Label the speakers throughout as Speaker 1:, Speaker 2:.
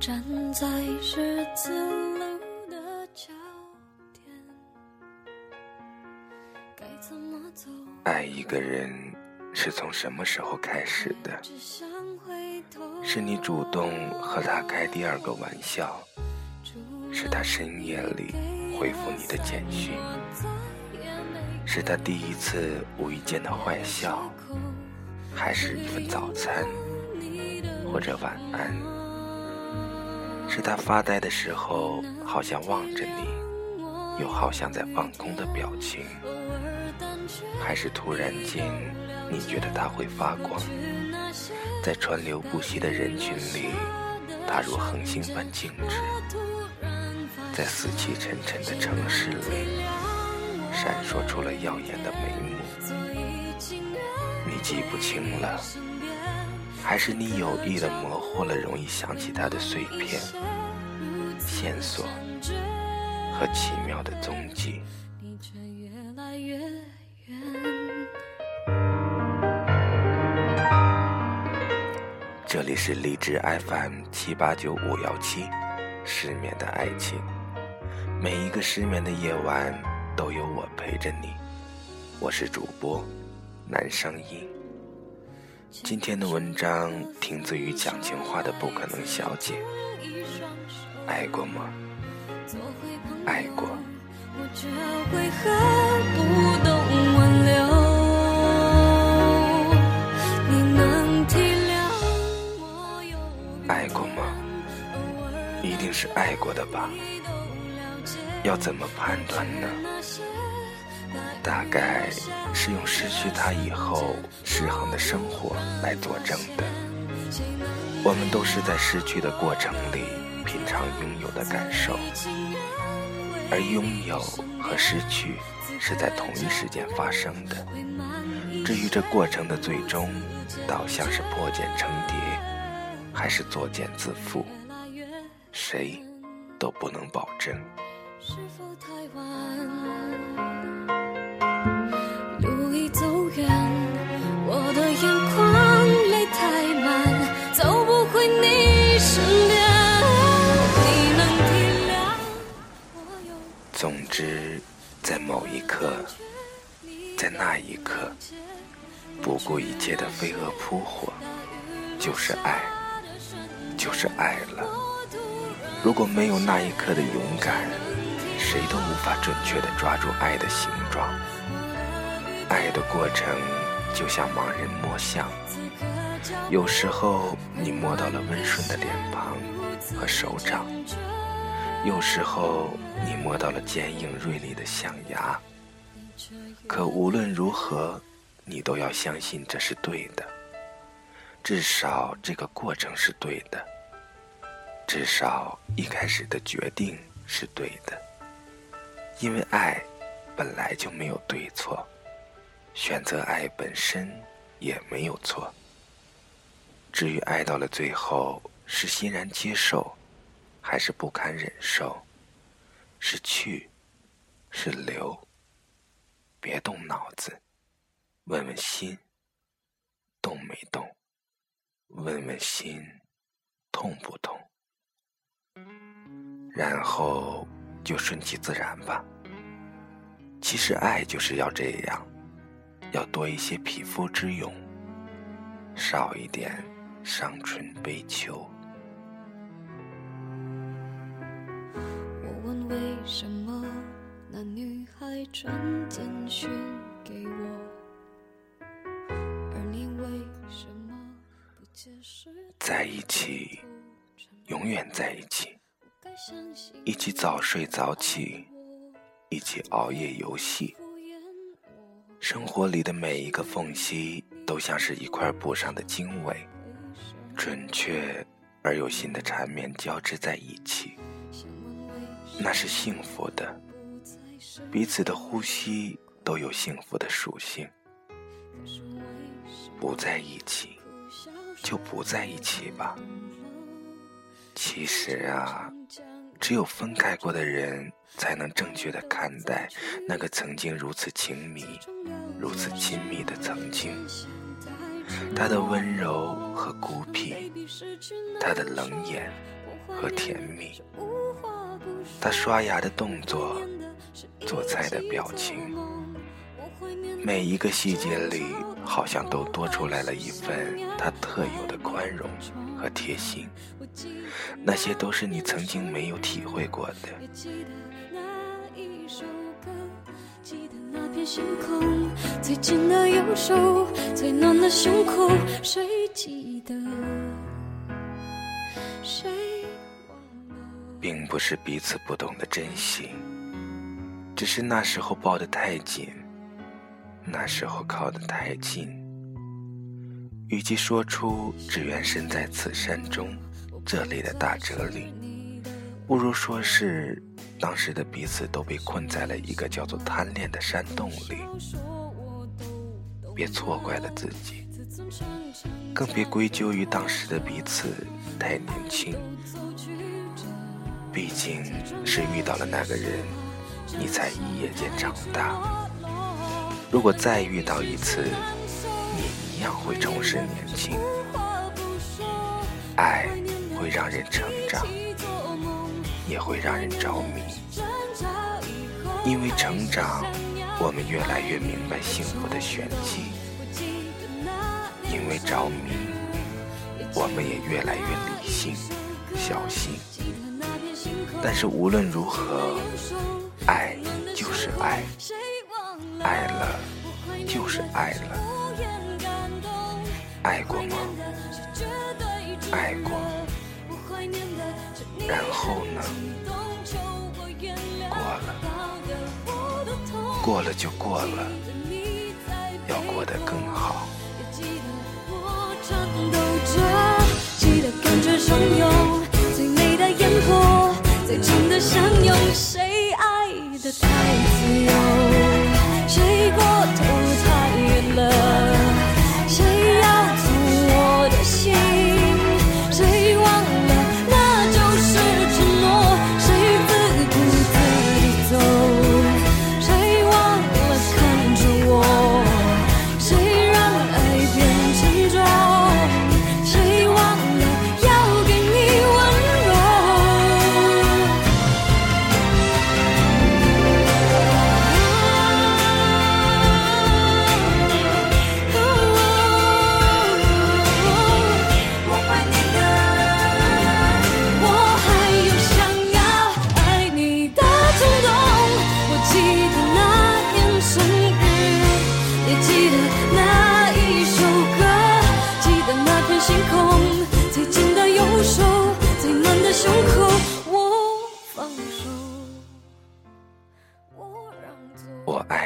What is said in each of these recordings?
Speaker 1: 站在十字路的交点，该怎么走？
Speaker 2: 爱一个人是从什么时候开始的？是你主动和他开第二个玩笑，是他深夜里回复你的简讯，是他第一次无意间的坏笑，还是一份早餐，或者晚安？是他发呆的时候，好像望着你，又好像在放空的表情，还是突然间你觉得他会发光，在川流不息的人群里，他如恒星般静止，在死气沉沉的城市里，闪烁出了耀眼的眉目。你记不清了。还是你有意的模糊了容易想起他的碎片、线索和奇妙的踪迹。这里是荔枝 FM 七八九五幺七，失眠的爱情。每一个失眠的夜晚都有我陪着你。我是主播南声音。今天的文章听自于讲情话的不可能小姐。爱过吗？爱过。爱过吗？一定是爱过的吧？要怎么判断呢？大概是用失去他以后失衡的生活来作证的。我们都是在失去的过程里品尝拥有的感受，而拥有和失去是在同一时间发生的。至于这过程的最终导向是破茧成蝶，还是作茧自缚，谁都不能保证。是否太晚？飞蛾扑火，就是爱，就是爱了。如果没有那一刻的勇敢，谁都无法准确的抓住爱的形状。爱的过程就像盲人摸象，有时候你摸到了温顺的脸庞和手掌。有时候你摸到了坚硬锐利的象牙，可无论如何，你都要相信这是对的。至少这个过程是对的，至少一开始的决定是对的。因为爱本来就没有对错，选择爱本身也没有错。至于爱到了最后是欣然接受。还是不堪忍受，是去，是留。别动脑子，问问心，动没动？问问心，痛不痛？然后就顺其自然吧。其实爱就是要这样，要多一些匹夫之勇，少一点伤春悲秋。我问为什么？那女孩传简讯给我，在一起，永远在一起，一起早睡早起，一起熬夜游戏。生活里的每一个缝隙，都像是一块布上的经纬，准确而有心的缠绵交织在一起。那是幸福的，彼此的呼吸都有幸福的属性。不在一起，就不在一起吧。其实啊，只有分开过的人，才能正确的看待那个曾经如此情迷、如此亲密的曾经。他的温柔和孤僻，他的冷眼
Speaker 1: 和甜蜜。他刷牙的动作，做菜的表情，每一个细节里，好像都多出来了一份他特有的宽容和贴心。那些都是你曾经没有体会过的。星空最近的右手最暖的胸口谁记得谁并不是彼此不懂得珍惜只是那时候抱得太紧那时候靠得太近与其说出只愿身在此山中这类的大哲理不如说是当时的彼此都被困在了一个叫做贪恋的山洞里，别错怪了自己，更别归咎于当时的彼此太年轻。毕竟是遇到了那个人，你才一夜间长大。如果再遇到一次，你一样会重拾年轻。爱会让人成长。也会让人着迷，因为成长，我们越来越明白幸福的玄机；因为着迷，我们也越来越理性、小心。但是无论如何，爱就是爱，爱了就是爱了。爱过吗？爱过。然后呢？过了，过了就过了，要过得更好。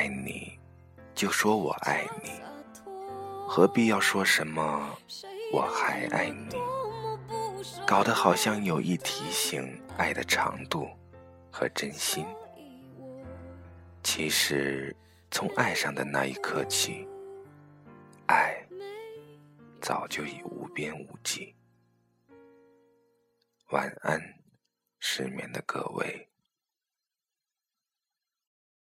Speaker 1: 爱你，就说我爱你，何必要说什么我还爱你？搞得好像有意提醒爱的长度和真心。其实从爱上的那一刻起，爱早就已无边无际。晚安，失眠的各位。